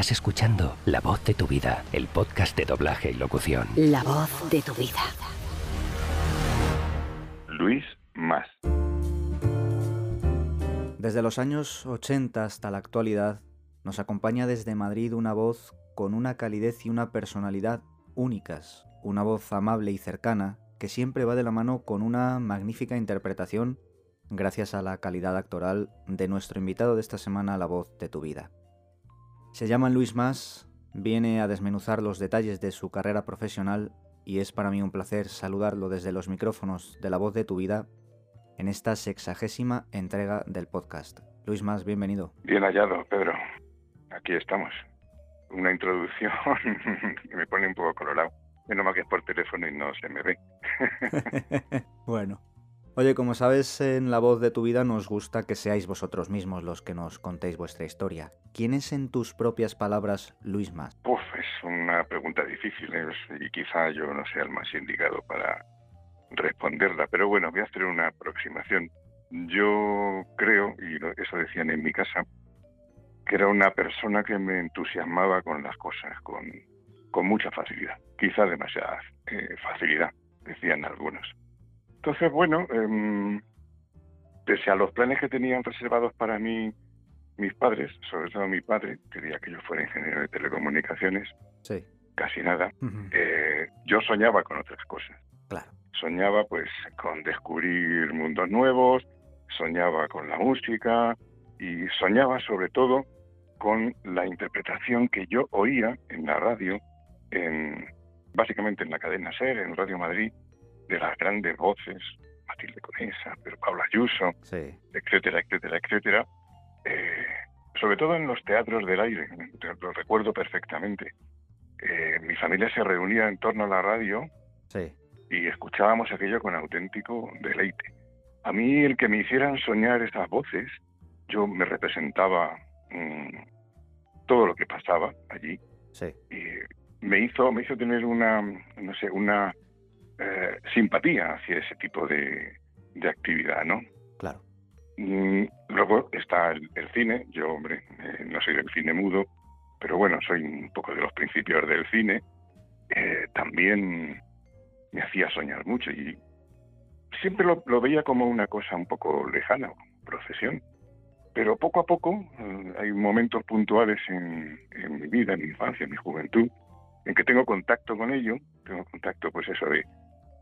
Estás escuchando La voz de tu vida, el podcast de doblaje y locución. La voz de tu vida. Luis Más. Desde los años 80 hasta la actualidad, nos acompaña desde Madrid una voz con una calidez y una personalidad únicas, una voz amable y cercana que siempre va de la mano con una magnífica interpretación gracias a la calidad actoral de nuestro invitado de esta semana, La voz de tu vida. Se llama Luis Más, viene a desmenuzar los detalles de su carrera profesional y es para mí un placer saludarlo desde los micrófonos de La voz de tu vida en esta sexagésima entrega del podcast. Luis Más, bienvenido. Bien hallado, Pedro. Aquí estamos. Una introducción que me pone un poco colorado. Menos mal que es por teléfono y no se me ve. bueno, Oye, como sabes, en la voz de tu vida nos gusta que seáis vosotros mismos los que nos contéis vuestra historia. ¿Quién es en tus propias palabras Luis Más? Uf, es una pregunta difícil ¿eh? y quizá yo no sea el más indicado para responderla, pero bueno, voy a hacer una aproximación. Yo creo, y eso decían en mi casa, que era una persona que me entusiasmaba con las cosas, con, con mucha facilidad, quizá demasiada eh, facilidad, decían algunos. Entonces, bueno, eh, pese a los planes que tenían reservados para mí mis padres, sobre todo mi padre, quería que yo fuera ingeniero de telecomunicaciones, sí. casi nada, eh, yo soñaba con otras cosas. Claro. Soñaba pues con descubrir mundos nuevos, soñaba con la música y soñaba sobre todo con la interpretación que yo oía en la radio, en, básicamente en la cadena SER, en Radio Madrid, de las grandes voces, Matilde Conesa, pero Paula Ayuso, etcétera, etcétera, etcétera, eh, sobre todo en los teatros del aire, lo recuerdo perfectamente. Eh, mi familia se reunía en torno a la radio y escuchábamos aquello con auténtico deleite. A mí el que me hicieran soñar esas voces, yo me representaba mm, todo lo que pasaba allí. Y me hizo, me hizo tener una, no sé, una eh, simpatía hacia ese tipo de, actividad, ¿no? Claro. Mm, luego está el, cine. Yo, hombre, eh, no soy del cine mudo, pero bueno, soy un poco de los principios del cine. Eh, también me hacía soñar mucho y siempre lo, veía como una cosa un poco lejana, profesión. Pero poco a poco hay momentos puntuales en, en mi vida, en mi infancia, en mi juventud, en que tengo contacto con ello, tengo contacto, pues eso de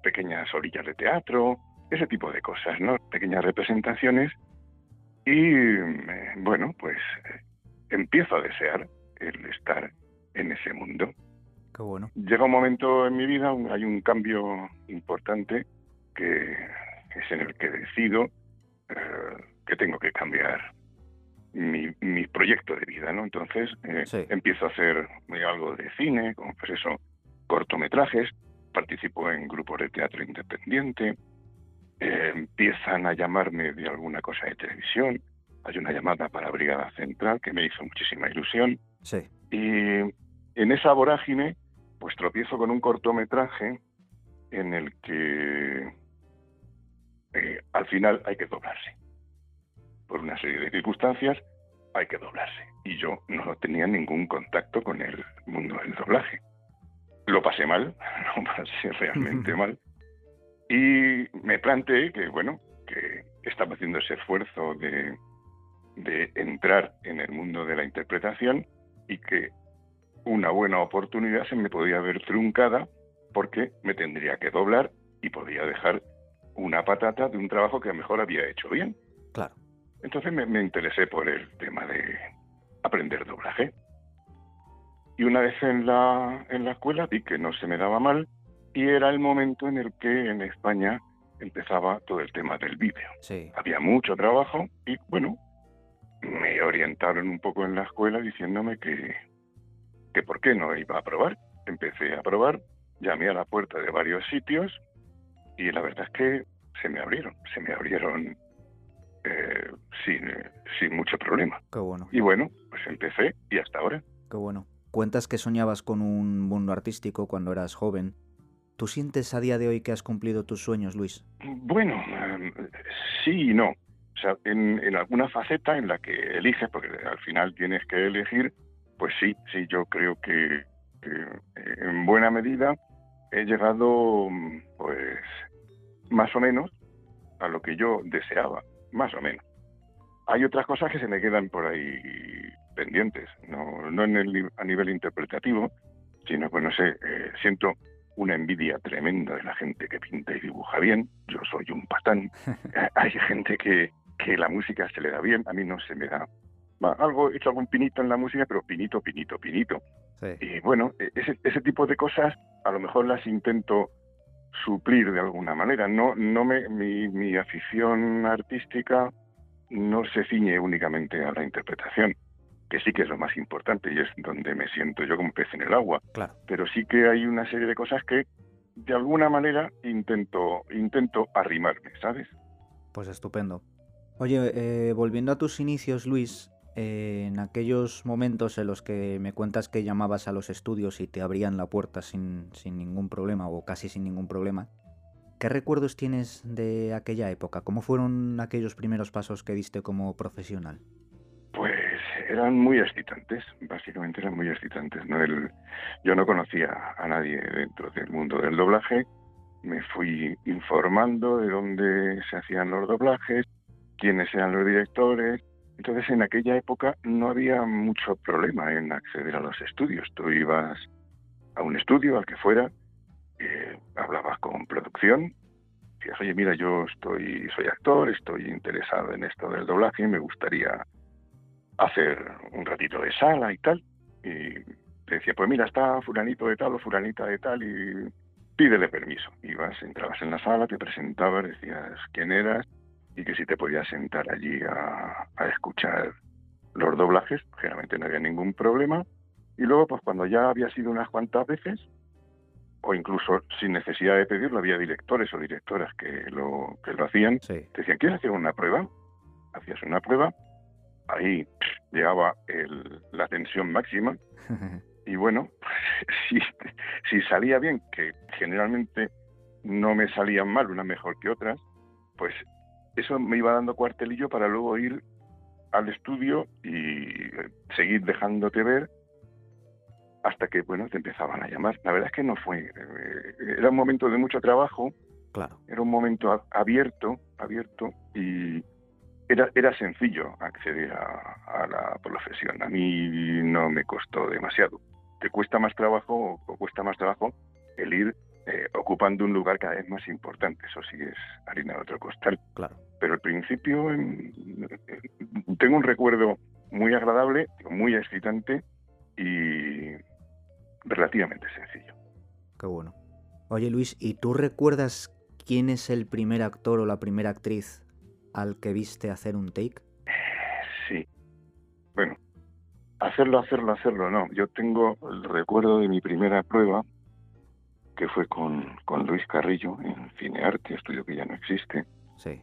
pequeñas orillas de teatro, ese tipo de cosas, ¿no? Pequeñas representaciones. Y eh, bueno, pues eh, empiezo a desear el estar en ese mundo. Qué bueno. Llega un momento en mi vida, hay un cambio importante que es en el que decido eh, que tengo que cambiar mi, mi, proyecto de vida, ¿no? Entonces empiezo a hacer algo de cine, como pues eso, cortometrajes, participo en grupos de teatro independiente, eh, empiezan a llamarme de alguna cosa de televisión, hay una llamada para Brigada Central que me hizo muchísima ilusión. Sí. Y en esa vorágine, pues tropiezo con un cortometraje en el que eh, al final hay que doblarse. Por una serie de circunstancias hay que doblarse. Y yo no tenía ningún contacto con el mundo del doblaje. Lo pasé mal, lo pasé realmente mal. Y me planteé que, bueno, que estaba haciendo ese esfuerzo de, de entrar en el mundo de la interpretación y que una buena oportunidad se me podía ver truncada porque me tendría que doblar y podía dejar una patata de un trabajo que a lo mejor había hecho bien. Claro. Entonces me, me interesé por el tema de aprender doblaje. Y una vez en la, en la escuela vi que no se me daba mal y era el momento en el que en España empezaba todo el tema del vídeo. Sí. Había mucho trabajo y bueno, me orientaron un poco en la escuela diciéndome que, que por qué no iba a probar. Empecé a probar, llamé a la puerta de varios sitios y la verdad es que se me abrieron, se me abrieron eh, sin, sin mucho problema. Qué bueno. Y bueno, pues empecé y hasta ahora. Qué bueno. Cuentas que soñabas con un mundo artístico cuando eras joven. ¿Tú sientes a día de hoy que has cumplido tus sueños, Luis? Bueno, em, sí y no. O sea, en, alguna faceta en la que eliges, porque al final tienes que elegir, pues sí, sí, yo creo que, en buena medida he llegado, pues, más o menos a lo que yo deseaba, más o menos. Hay otras cosas que se me quedan por ahí pendientes, no, no en el, a nivel interpretativo, sino que no sé, eh, siento una envidia tremenda de la gente que pinta y dibuja bien. Yo soy un patán. Hay gente que, que la música se le da bien, a mí no se me da. algo, he hecho algún pinito en la música, pero pinito, pinito, pinito. Y bueno, e, ese, ese tipo de cosas a lo mejor las intento suplir de alguna manera. No, no me, mi, mi afición artística no se ciñe únicamente a la interpretación que sí que es lo más importante y es donde me siento yo como pez en el agua. Claro. Pero sí que hay una serie de cosas que de alguna manera intento, intento arrimarme, ¿sabes? Pues estupendo. Oye, eh, volviendo a tus inicios, Luis, eh, en aquellos momentos en los que me cuentas que llamabas a los estudios y te abrían la puerta sin, sin ningún problema o casi sin ningún problema, ¿qué recuerdos tienes de aquella época? ¿Cómo fueron aquellos primeros pasos que diste como profesional? Eran muy excitantes, básicamente eran muy excitantes. ¿no? El, yo no conocía a nadie dentro del mundo del doblaje, me fui informando de dónde se hacían los doblajes, quiénes eran los directores. Entonces en aquella época no había mucho problema en acceder a los estudios. Tú ibas a un estudio, al que fuera, eh, hablabas con producción, decías, oye, mira, yo estoy, soy actor, estoy interesado en esto del doblaje, me gustaría hacer un ratito de sala y tal. Y te decía, pues mira, está fulanito de tal o fulanita de tal y pídele permiso. Ibas, entrabas en la sala, te presentabas, decías quién eras y que si te podías sentar allí a, a escuchar los doblajes, generalmente no había ningún problema. Y luego, pues cuando ya había sido unas cuantas veces, o incluso sin necesidad de pedirlo, había directores o directoras que lo, que lo hacían, te decían, ¿quieres hacer una prueba? Hacías una prueba ahí llegaba la tensión máxima y bueno, si, si salía bien, que generalmente no me salían mal, una mejor que otras, pues eso me iba dando cuartelillo para luego ir al estudio y seguir dejándote ver hasta que, bueno, te empezaban a llamar. La verdad es que no fue. Eh, era un momento de mucho trabajo. Claro. Era un momento abierto, abierto y, era, era sencillo acceder a, la profesión. A mí no me costó demasiado. Te cuesta más trabajo o cuesta más trabajo el ir eh, ocupando un lugar cada vez más importante. Eso sí es harina de otro costal. Claro. Pero al principio tengo un recuerdo muy agradable, muy excitante y relativamente sencillo. Qué bueno. Oye Luis, ¿y tú recuerdas quién es el primer actor o la primera actriz al que viste hacer un take? Sí. Bueno, hacerlo, hacerlo, hacerlo, no. Yo tengo el recuerdo de mi primera prueba, que fue con, con Luis Carrillo en Cinearte, estudio que ya no existe. Sí.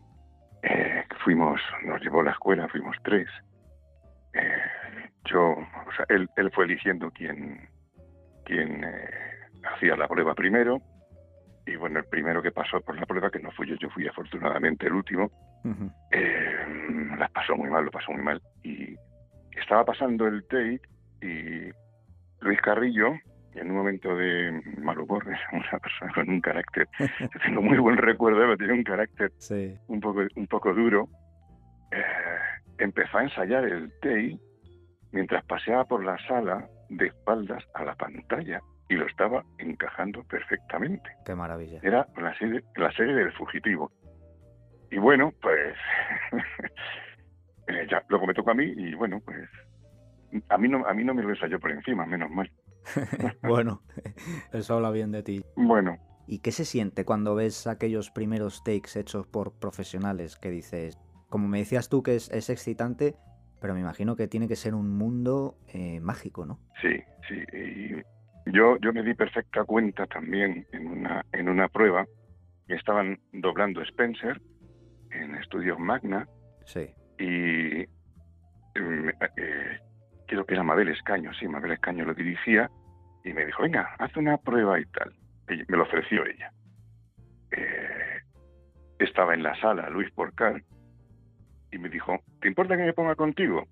Eh, fuimos, nos llevó a la escuela, fuimos tres. Eh, yo, o sea, él, él fue eligiendo quién, quién eh, hacía la prueba primero y bueno, el primero que pasó por la prueba, que no fui yo, yo fui afortunadamente el último, eh, las pasó muy mal, lo pasó muy mal. Y estaba pasando el take y Luis Carrillo, en un momento de mal humor, una persona con un carácter, tengo muy buen recuerdo, pero tiene un carácter un, poco, un poco duro, eh, empezó a ensayar el take mientras paseaba por la sala de espaldas a la pantalla y lo estaba encajando perfectamente. Qué maravilla. Era la serie, la serie del fugitivo. Y bueno, pues eh, ya luego me tocó a mí y bueno, pues a mí no a mí no me lo ensayó por encima, menos mal. bueno, eso habla bien de ti. Bueno. ¿Y qué se siente cuando ves aquellos primeros takes hechos por profesionales que dices, como me decías tú que es, es excitante, pero me imagino que tiene que ser un mundo eh, mágico, ¿no? Sí, sí. Y yo, yo me di perfecta cuenta también en una, en una prueba que estaban doblando Spencer en Estudios Magna. Sí. Y mm, eh, creo que era Mabel Escaño, sí, Mabel Escaño lo dirigía y me dijo, venga, haz una prueba y tal. Y me lo ofreció ella. Eh, estaba en la sala Luis Porcar y me dijo, ¿te importa que me ponga contigo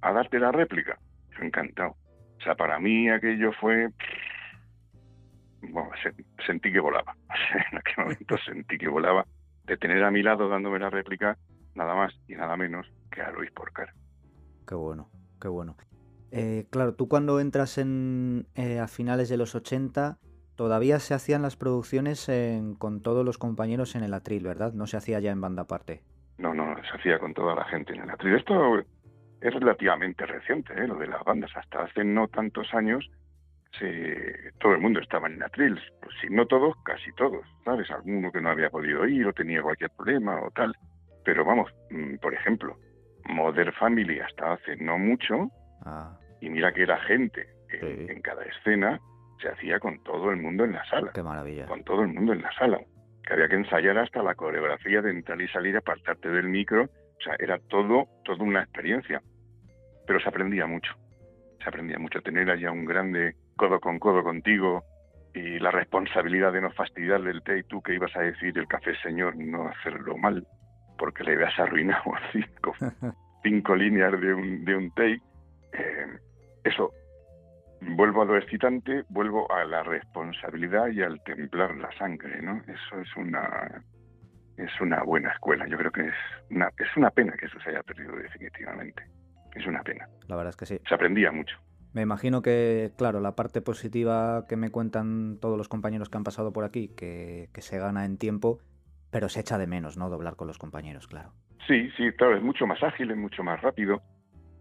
a darte la réplica? yo encantado. O sea, para mí aquello fue... Bueno, sentí que volaba. en aquel momento sentí que volaba de tener a mi lado dándome la réplica nada más y nada menos que a Luis Porcar. Qué bueno, qué bueno. Eh, claro, tú cuando entras en, eh, a finales de los 80, todavía se hacían las producciones con todos los compañeros en el atril, ¿verdad? No se hacía ya en banda aparte. No, no, se hacía con toda la gente en el atril. Esto es relativamente reciente, ¿eh? lo de las bandas. Hasta hace no tantos años se, todo el mundo estaba en atril. Pues si no todos, casi todos, ¿sabes? Alguno que no había podido ir o tenía cualquier problema o tal. Pero vamos, mm, por ejemplo, Modern Family hasta hace no mucho, ah. y mira que era gente en, cada escena, se hacía con todo el mundo en la sala. Qué maravilla. Con todo el mundo en la sala. Que había que ensayar hasta la coreografía de entrar y salir, apartarte del micro. O sea, era todo, toda una experiencia. Pero se aprendía mucho. Se aprendía mucho. Tener allá un grande codo con codo contigo y la responsabilidad de no fastidiarle el té y tú que ibas a decir el café señor, no hacerlo mal porque le habías arruinado cinco, cinco líneas de un, de un take. Eh, eso, vuelvo a lo excitante, vuelvo a la responsabilidad y al templar la sangre, ¿no? Eso es una es una buena escuela. Yo creo que es una, es una pena que eso se haya perdido definitivamente. Es una pena. La verdad es que sí. Se aprendía mucho. Me imagino que, claro, la parte positiva que me cuentan todos los compañeros que han pasado por aquí, que, se gana en tiempo, pero se echa de menos, ¿no? Doblar con los compañeros, claro. Sí, sí, claro, es mucho más ágil, es mucho más rápido.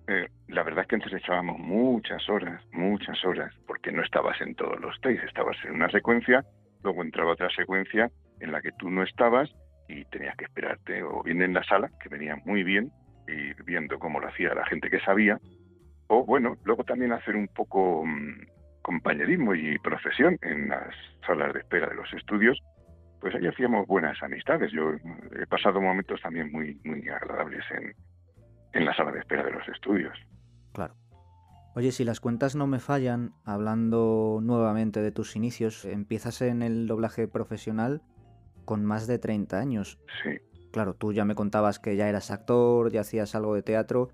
Eh, la verdad es que antes echábamos muchas horas, muchas horas, porque no estabas en todos los takes, estabas en una secuencia, luego entraba otra secuencia en la que tú no estabas y tenías que esperarte o bien en la sala, que venía muy bien, y viendo cómo lo hacía la gente que sabía, o bueno, luego también hacer un poco mm, compañerismo y profesión en las salas de espera de los estudios, pues ahí hacíamos buenas amistades. Yo he pasado momentos también muy, muy agradables en, en la sala de espera de los estudios. Claro. Oye, si las cuentas no me fallan, hablando nuevamente de tus inicios, empiezas en el doblaje profesional con más de 30 años. Sí. Claro, tú ya me contabas que ya eras actor, ya hacías algo de teatro,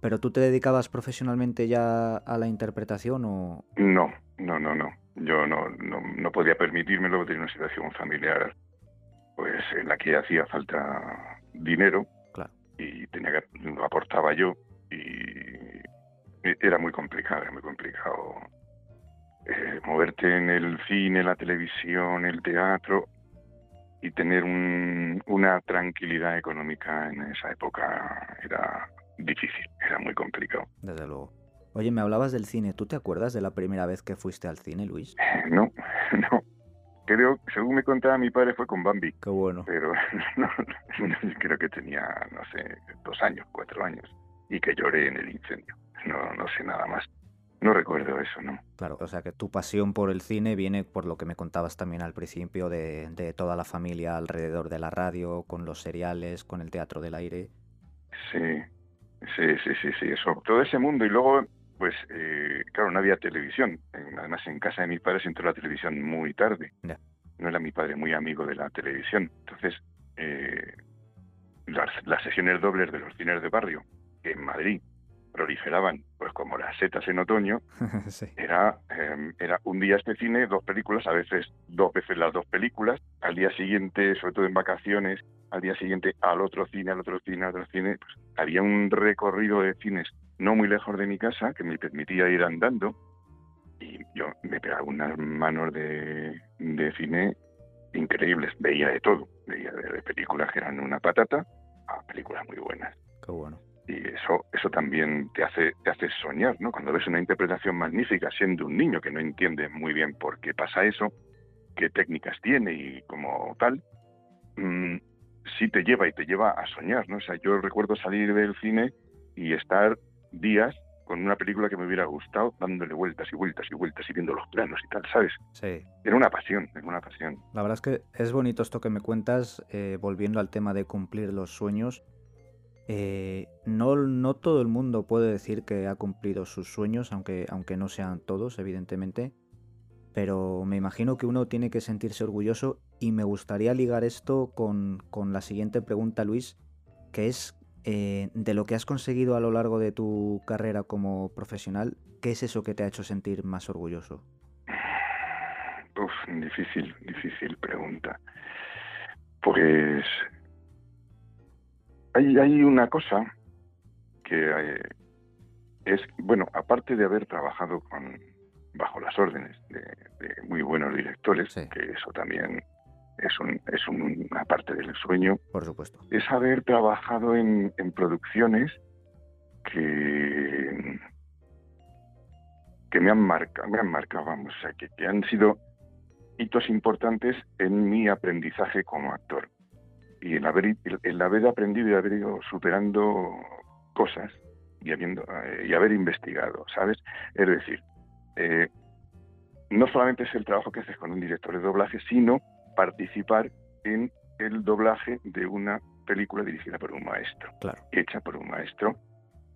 pero ¿tú te dedicabas profesionalmente ya a la interpretación o...? No, no, no, no yo no, no, no podía permitírmelo, tenía una situación familiar pues en la que hacía falta dinero y tenía que lo aportaba yo y era muy complicado, era muy complicado eh, moverte en el cine, la televisión, el teatro y tener un, una tranquilidad económica en esa época era difícil, era muy complicado. Desde luego. Oye, me hablabas del cine. ¿Tú te acuerdas de la primera vez que fuiste al cine, Luis? No, no. Creo, según me contaba mi padre, fue con Bambi. Qué bueno. Pero no, creo que tenía, no sé, dos años, cuatro años. Y que lloré en el incendio. No, no sé nada más. No recuerdo eso, ¿no? Claro, o sea que tu pasión por el cine viene por lo que me contabas también al principio de, de toda la familia alrededor de la radio, con los seriales, con el teatro del aire. Sí, sí, sí, sí, sí, eso. Todo ese mundo. Y luego pues eh, claro, no había televisión. Además, en casa de mis padres entró la televisión muy tarde. No era mi padre muy amigo de la televisión. Entonces, eh, las, sesiones dobles de los cines de barrio, en Madrid proliferaban pues como las setas en otoño, era, em, era un día este cine, dos películas, a veces dos veces las dos películas, al día siguiente, sobre todo en vacaciones, al día siguiente al otro cine, al otro cine, al otro cine, pues, había un recorrido de cines no muy lejos de mi casa que me permitía ir andando y yo me pegaba unas manos de, cine increíbles, veía de todo, veía de, películas que eran una patata a películas muy buenas. Qué bueno. Y eso, eso también te hace, te hace soñar, ¿no? Cuando ves una interpretación magnífica siendo un niño que no entiende muy bien por qué pasa eso, qué técnicas tiene y como tal, mm, sí te lleva y te lleva a soñar, ¿no? O sea, yo recuerdo salir del cine y estar días con una película que me hubiera gustado, dándole vueltas y vueltas y vueltas y viendo los planos y tal, ¿sabes? Sí. Era una pasión, era una pasión. La verdad es que es bonito esto que me cuentas, eh, volviendo al tema de cumplir los sueños. Eh, no, no todo el mundo puede decir que ha cumplido sus sueños, aunque, aunque no sean todos, evidentemente. Pero me imagino que uno tiene que sentirse orgulloso y me gustaría ligar esto con, con la siguiente pregunta, Luis, que es Eh, de lo que has conseguido a lo largo de tu carrera como profesional, ¿qué es eso que te ha hecho sentir más orgulloso? Uf, difícil, difícil pregunta. Pues hay, hay una cosa que eh, es, bueno, aparte de haber trabajado con bajo las órdenes de, muy buenos directores, que eso también es, un, es una parte del sueño. Por supuesto. Es haber trabajado en, producciones que, que me han marcado, me han marcado, vamos, o sea, que, que han sido hitos importantes en mi aprendizaje como actor. Y el haber, el, haber aprendido y haber ido superando cosas y, habiendo, eh, y haber investigado, ¿sabes? Es decir, eh, no solamente es el trabajo que haces con un director de doblaje, sino participar en el doblaje de una película dirigida por un maestro, hecha por un maestro,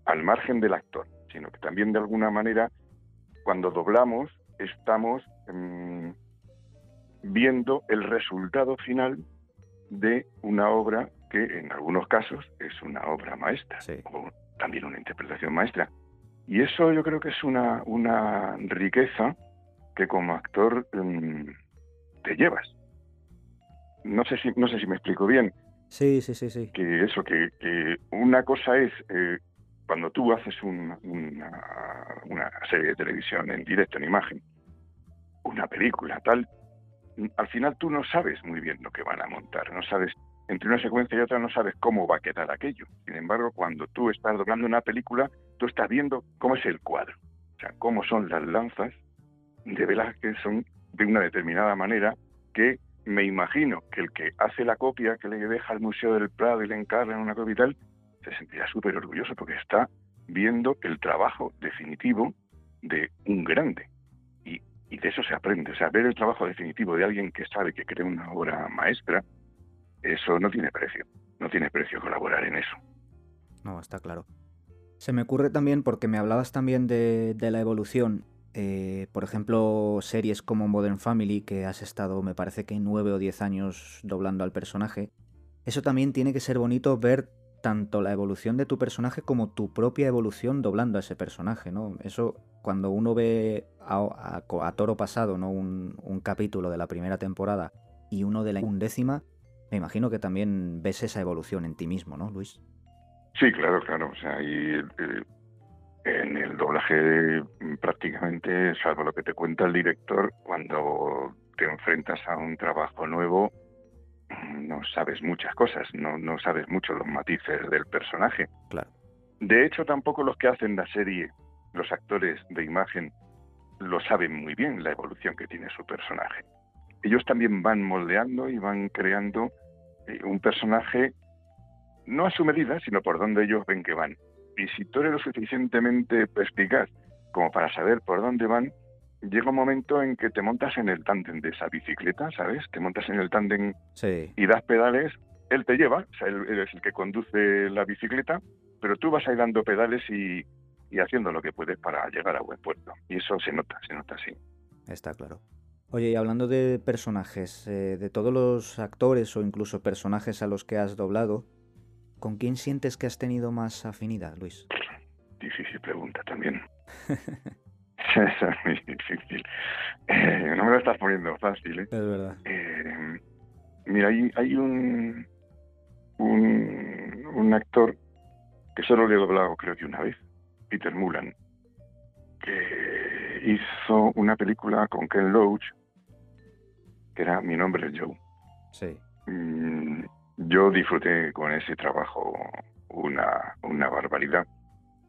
al margen del actor, sino que también de alguna manera, cuando doblamos, estamos mm, viendo el resultado final de una obra que en algunos casos es una obra maestra, o también una interpretación maestra. Y eso yo creo que es una, una riqueza que como actor mm, te llevas no sé si no sé si me explico bien. Sí, sí, sí, sí. Que eso, que, una cosa es eh, cuando tú haces una, serie de televisión en directo, en imagen, una película, tal, al final tú no sabes muy bien lo que van a montar, no sabes, entre una secuencia y otra no sabes cómo va a quedar aquello. Sin embargo, cuando tú estás doblando una película, tú estás viendo cómo es el cuadro, o sea, cómo son las lanzas de velas que son de una determinada manera que me imagino que el que hace la copia, que le deja al Museo del Prado y le encarga en una copia y tal, se sentirá súper orgulloso porque está viendo el trabajo definitivo de un grande. Y, de eso se aprende. O sea, ver el trabajo definitivo de alguien que sabe que crea una obra maestra, eso no tiene precio. No tiene precio colaborar en eso. No, está claro. Se me ocurre también, porque me hablabas también de, de la evolución, eh, por ejemplo, series como Modern Family, que has estado, me parece que nueve o diez años doblando al personaje. Eso también tiene que ser bonito ver tanto la evolución de tu personaje como tu propia evolución doblando a ese personaje, ¿no? Eso, cuando uno ve a, toro pasado, ¿no? Un, capítulo de la primera temporada y uno de la undécima, me imagino que también ves esa evolución en ti mismo, ¿no, Luis? Sí, claro, claro. O sea, eh, en el doblaje mm, prácticamente, salvo lo que te cuenta el director, cuando te enfrentas a un trabajo nuevo, no sabes muchas cosas, no, no sabes mucho los matices del personaje. Claro. De hecho, tampoco los que hacen la serie, los actores de imagen, lo saben muy bien la evolución que tiene su personaje. Ellos también van moldeando y van creando eh, un personaje no a su medida, sino por donde ellos ven que van. Y si tú eres lo suficientemente perspicaz como para saber por dónde van, llega un momento en que te montas en el tándem de esa bicicleta, ¿sabes? Te montas en el tándem y das pedales, él te lleva, o sea, él, es el que conduce la bicicleta, pero tú vas ahí dando pedales y, haciendo lo que puedes para llegar a buen puerto. Y eso se nota, se nota así. Está claro. Oye, y hablando de personajes, eh, de todos los actores o incluso personajes a los que has doblado, ¿Con quién sientes que has tenido más afinidad, Luis? Difícil pregunta también. es muy difícil. Eh, no me lo estás poniendo fácil, ¿eh? Es verdad. Eh, mira, hay, hay un, un, un actor que solo le he doblado creo que una vez, Peter Mulan, que hizo una película con Ken Loach, que era Mi nombre es Joe. Sí. Mm, yo disfruté con ese trabajo una, una barbaridad.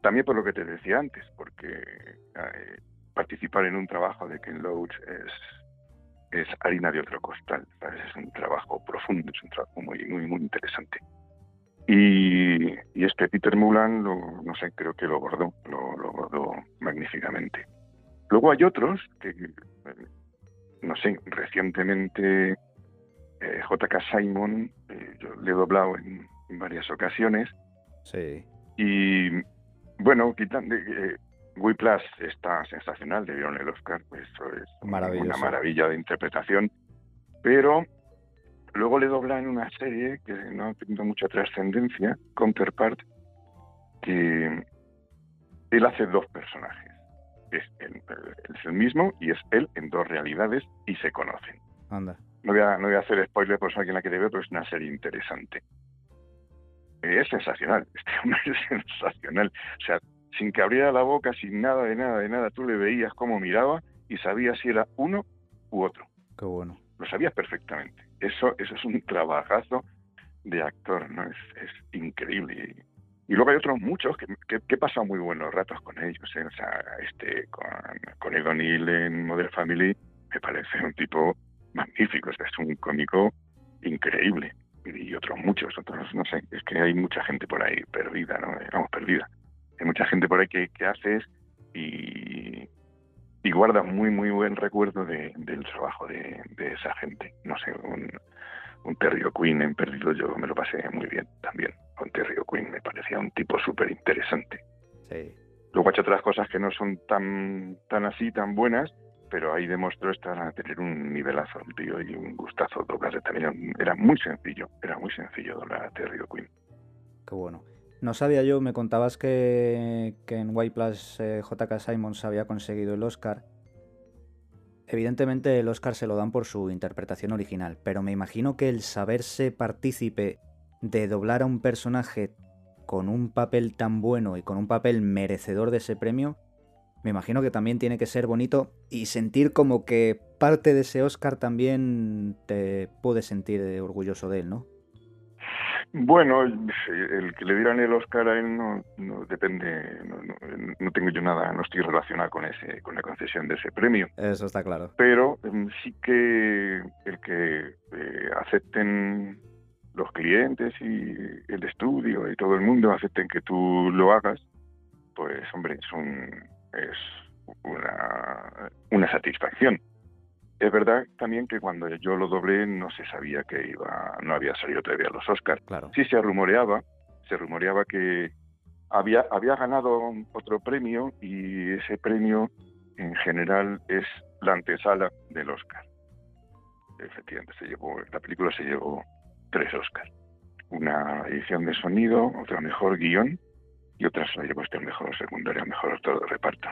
También por lo que te decía antes, porque eh, participar en un trabajo de Ken Loach es, es harina de otro costal, es un trabajo profundo, es un trabajo muy, muy, muy interesante. Y, y este Peter Mulan, lo, no sé, creo que lo bordó, lo, lo bordó magníficamente. Luego hay otros que, eh, no sé, recientemente eh, JK Simon, eh, yo le he doblado en, varias ocasiones. Sí. Y bueno, quitando, eh, Plus está sensacional, le dieron el Oscar, pues eso es una maravilla de interpretación. Pero luego le dobla en una serie que no ha tenido mucha trascendencia, Counterpart, que él hace dos personajes. Es, es el mismo y es él en dos realidades y se conocen. Anda. No voy a, no voy a hacer spoiler por si alguien la quiere ver, pero es una serie interesante. Es sensacional, este hombre es sensacional. O sea, sin que abriera la boca, sin nada de nada de nada, tú le veías cómo miraba y sabías si era uno u otro. Qué bueno. Lo sabías perfectamente. Eso, eso es un trabajazo de actor, ¿no? Es, es increíble. Y luego hay otros muchos que, que, he pasado muy buenos ratos con ellos. ¿eh? O sea, este, con, con Ed O'Neill en Modern Family me parece un tipo magnífico. es un cómico increíble. Y otros muchos, otros, no sé, es que hay mucha gente por ahí perdida, ¿no? Vamos, perdida. Hay mucha gente por ahí que, que haces y, y guarda muy, muy buen recuerdo de, del trabajo de, de, esa gente. No sé, un, un Terry O'Quinn en Perdido yo me lo pasé muy bien también. Con Terry O'Quinn me parecía un tipo súper interesante. Sí. Luego ha hecho otras cosas que no son tan, tan así, tan buenas, pero ahí demostró estar a tener un nivelazo el tío y un gustazo doblar también era muy sencillo era muy sencillo doblar a Terry O'Quinn qué bueno no sabía yo me contabas que, que en White Plus eh, JK Simons había conseguido el Oscar evidentemente el Oscar se lo dan por su interpretación original pero me imagino que el saberse partícipe de doblar a un personaje con un papel tan bueno y con un papel merecedor de ese premio me imagino que también tiene que ser bonito y sentir como que parte de ese Oscar también te puedes sentir orgulloso de él, ¿no? Bueno, el que le dieran el Oscar a él no, no depende, no, no, no, tengo yo nada, no estoy relacionado con ese, con la concesión de ese premio. Eso está claro. Pero mm, sí que el que eh, acepten los clientes y el estudio y todo el mundo acepten que tú lo hagas, pues hombre, es un, es una, una satisfacción. Es verdad también que cuando yo lo doblé no se sabía que iba, no había salido todavía los Oscars. Claro. Sí se rumoreaba, se rumoreaba que había, había ganado otro premio y ese premio en general es la antesala del Oscar. Efectivamente, se llevó, la película se llevó tres Oscars. Una edición de sonido, otra mejor guion y otras la llevó este mejor secundario, mejor actor de reparto.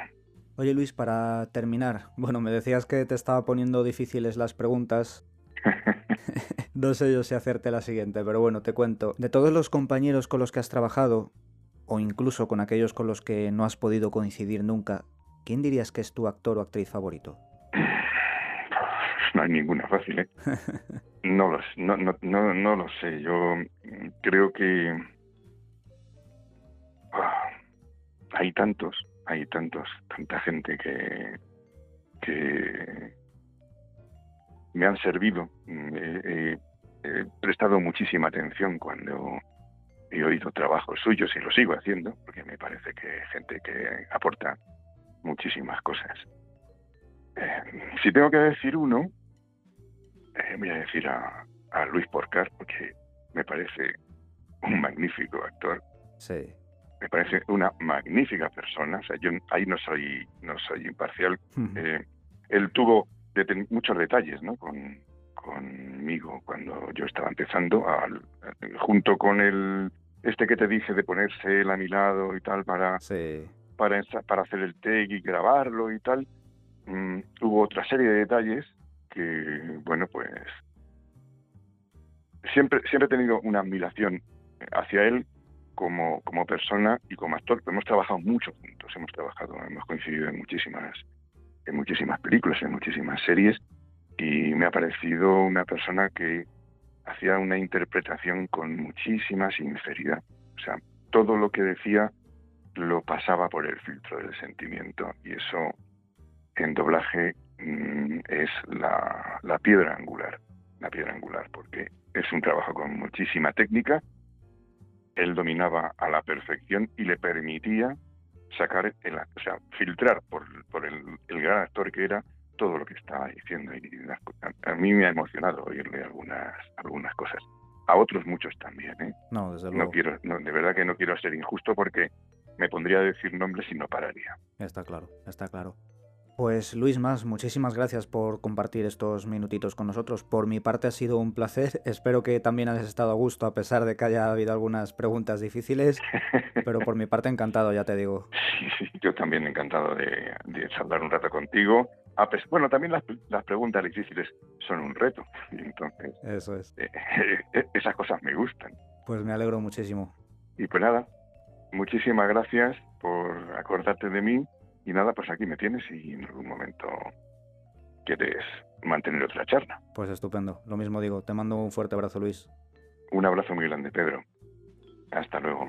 Oye Luis, para terminar, bueno, me decías que te estaba poniendo difíciles las preguntas. no sé yo si hacerte la siguiente, pero bueno, te cuento. De todos los compañeros con los que has trabajado, o incluso con aquellos con los que no has podido coincidir nunca, ¿quién dirías que es tu actor o actriz favorito? No hay ninguna fácil, ¿eh? no, lo, no, no, no, no lo sé. Yo creo que hay tantos, hay tantos, tanta gente que, que me han servido. he prestado muchísima atención cuando he oído trabajos suyos y lo sigo haciendo, porque me parece que gente que aporta muchísimas cosas. Eh, si tengo que decir uno, eh, voy a decir a, a Luis Porcar, porque me parece un magnífico actor. Sí me parece una magnífica persona. O sea, yo ahí no soy, no soy imparcial. Uh -huh. eh, él tuvo de muchos detalles, ¿no? Con, conmigo cuando yo estaba empezando, al, junto con el este que te dije de ponerse él a mi lado y tal para sí. para, para hacer el take y grabarlo y tal. Mm, hubo otra serie de detalles que, bueno, pues siempre siempre he tenido una admiración hacia él como, como persona y como actor. Hemos trabajado mucho juntos, hemos trabajado, hemos coincidido en muchísimas, en muchísimas películas, en muchísimas series, y me ha parecido una persona que hacía una interpretación con muchísima sinceridad. O sea, todo lo que decía lo pasaba por el filtro del sentimiento, y eso en doblaje mmm, es la, la piedra angular, la piedra angular, porque es un trabajo con muchísima técnica, él dominaba a la perfección y le permitía sacar, el, o sea, filtrar por, por el, el, gran actor que era todo lo que estaba diciendo. Y a, mí me ha emocionado oírle algunas, algunas cosas. A otros muchos también, ¿eh? No, desde luego. No quiero, no, de verdad que no quiero ser injusto porque me pondría a decir nombres y no pararía. Está claro, está claro. Pues Luis Más, muchísimas gracias por compartir estos minutitos con nosotros. Por mi parte ha sido un placer. Espero que también hayas estado a gusto a pesar de que haya habido algunas preguntas difíciles. Pero por mi parte encantado, ya te digo. Sí, sí, yo también encantado de, de hablar un rato contigo. bueno, también las, las, preguntas difíciles son un reto. Entonces, eso es. Eh, eh, esas cosas me gustan. Pues me alegro muchísimo. Y pues nada, muchísimas gracias por acordarte de mí y nada, pues aquí me tienes y en algún momento quieres mantener otra charla. Pues estupendo. Lo mismo digo. Te mando un fuerte abrazo, Luis. Un abrazo muy grande, Pedro. Hasta luego.